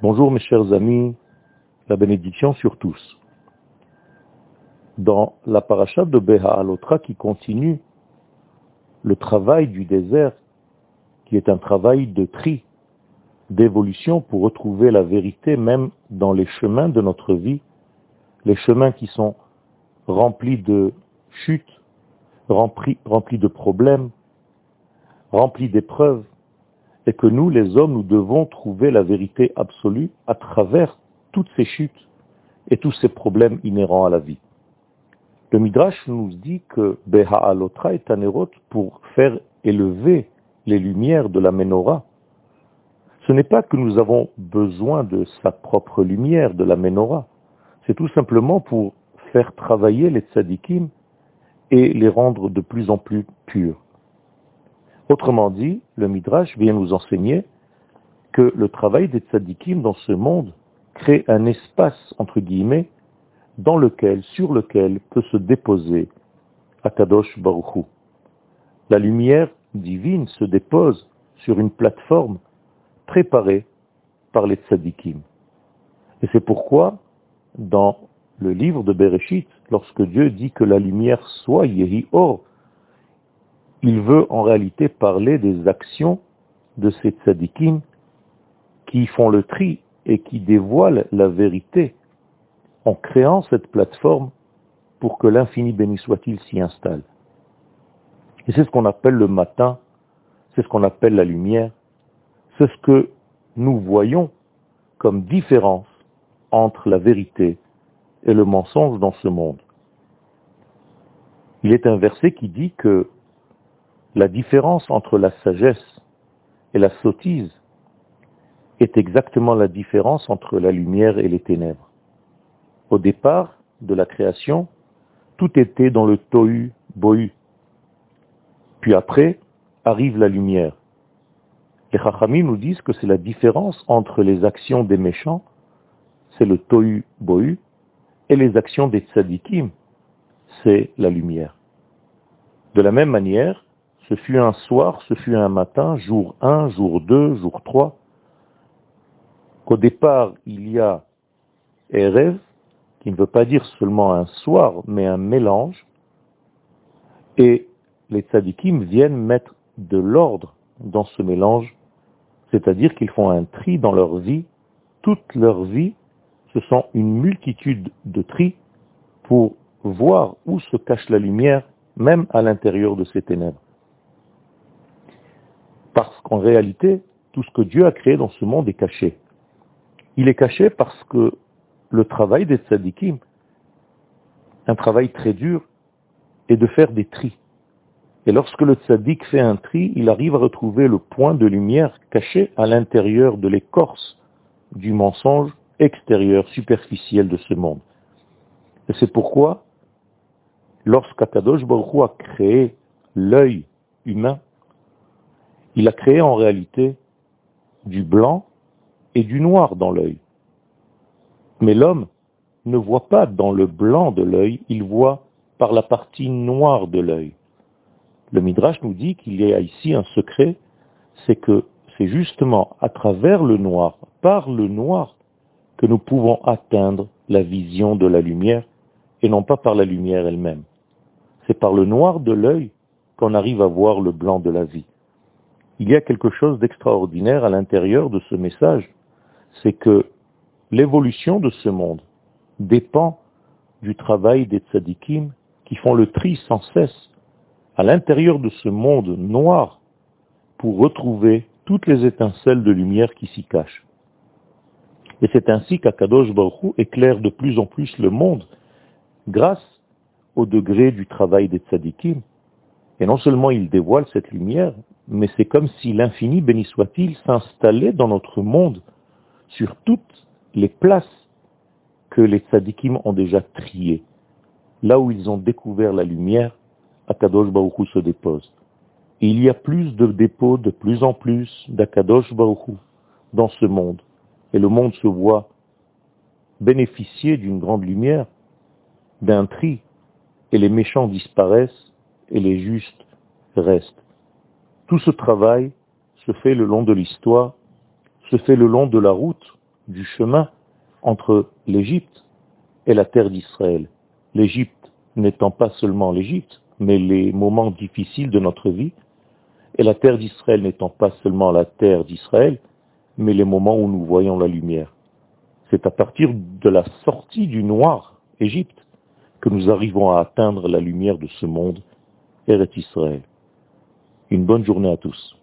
Bonjour mes chers amis, la bénédiction sur tous. Dans la paracha de Beha Alotra qui continue le travail du désert, qui est un travail de tri, d'évolution pour retrouver la vérité même dans les chemins de notre vie, les chemins qui sont remplis de chutes, remplis, remplis de problèmes, remplis d'épreuves, et que nous, les hommes, nous devons trouver la vérité absolue à travers toutes ces chutes et tous ces problèmes inhérents à la vie. Le Midrash nous dit que Beha Alotra est un pour faire élever les lumières de la menorah. Ce n'est pas que nous avons besoin de sa propre lumière, de la menorah. C'est tout simplement pour faire travailler les tzadikim et les rendre de plus en plus purs. Autrement dit, le Midrash vient nous enseigner que le travail des tzadikim dans ce monde crée un espace, entre guillemets, dans lequel, sur lequel peut se déposer Akadosh Baruchu. La lumière divine se dépose sur une plateforme préparée par les tzadikim. Et c'est pourquoi, dans le livre de Bereshit, lorsque Dieu dit que la lumière soit Yehi Or, il veut en réalité parler des actions de ces tzadikim qui font le tri et qui dévoilent la vérité en créant cette plateforme pour que l'infini béni soit-il s'y installe. Et c'est ce qu'on appelle le matin, c'est ce qu'on appelle la lumière, c'est ce que nous voyons comme différence entre la vérité et le mensonge dans ce monde. Il est un verset qui dit que la différence entre la sagesse et la sottise est exactement la différence entre la lumière et les ténèbres. Au départ de la création, tout était dans le tohu bohu. Puis après, arrive la lumière. Les Chachamim nous disent que c'est la différence entre les actions des méchants, c'est le tohu bohu, et les actions des tzadikim, c'est la lumière. De la même manière, ce fut un soir, ce fut un matin, jour 1, jour 2, jour 3, qu'au départ il y a Erev, qui ne veut pas dire seulement un soir, mais un mélange, et les tzadikim viennent mettre de l'ordre dans ce mélange, c'est-à-dire qu'ils font un tri dans leur vie, toute leur vie, ce sont une multitude de tri pour voir où se cache la lumière, même à l'intérieur de ces ténèbres. Qu'en réalité, tout ce que Dieu a créé dans ce monde est caché. Il est caché parce que le travail des tzadikim, un travail très dur, est de faire des tris. Et lorsque le tzaddik fait un tri, il arrive à retrouver le point de lumière caché à l'intérieur de l'écorce du mensonge extérieur, superficiel de ce monde. Et c'est pourquoi, lorsqu'Akadosh Baruch a créé l'œil humain, il a créé en réalité du blanc et du noir dans l'œil. Mais l'homme ne voit pas dans le blanc de l'œil, il voit par la partie noire de l'œil. Le Midrash nous dit qu'il y a ici un secret, c'est que c'est justement à travers le noir, par le noir, que nous pouvons atteindre la vision de la lumière, et non pas par la lumière elle-même. C'est par le noir de l'œil qu'on arrive à voir le blanc de la vie il y a quelque chose d'extraordinaire à l'intérieur de ce message, c'est que l'évolution de ce monde dépend du travail des tzadikim qui font le tri sans cesse à l'intérieur de ce monde noir pour retrouver toutes les étincelles de lumière qui s'y cachent. Et c'est ainsi qu'Akadosh Baruch éclaire de plus en plus le monde grâce au degré du travail des tzadikim. Et non seulement il dévoile cette lumière, mais c'est comme si l'infini, béni soit-il, s'installait dans notre monde sur toutes les places que les tzadikim ont déjà triées. Là où ils ont découvert la lumière, Akadosh Baruch se dépose. Il y a plus de dépôts, de plus en plus d'Akadosh Baruch dans ce monde. Et le monde se voit bénéficier d'une grande lumière, d'un tri, et les méchants disparaissent et les justes restent. Tout ce travail se fait le long de l'histoire, se fait le long de la route du chemin entre l'Égypte et la terre d'Israël. L'Égypte n'étant pas seulement l'Égypte, mais les moments difficiles de notre vie, et la terre d'Israël n'étant pas seulement la terre d'Israël, mais les moments où nous voyons la lumière. C'est à partir de la sortie du noir, Égypte, que nous arrivons à atteindre la lumière de ce monde, Eret Israël. Une bonne journée à tous.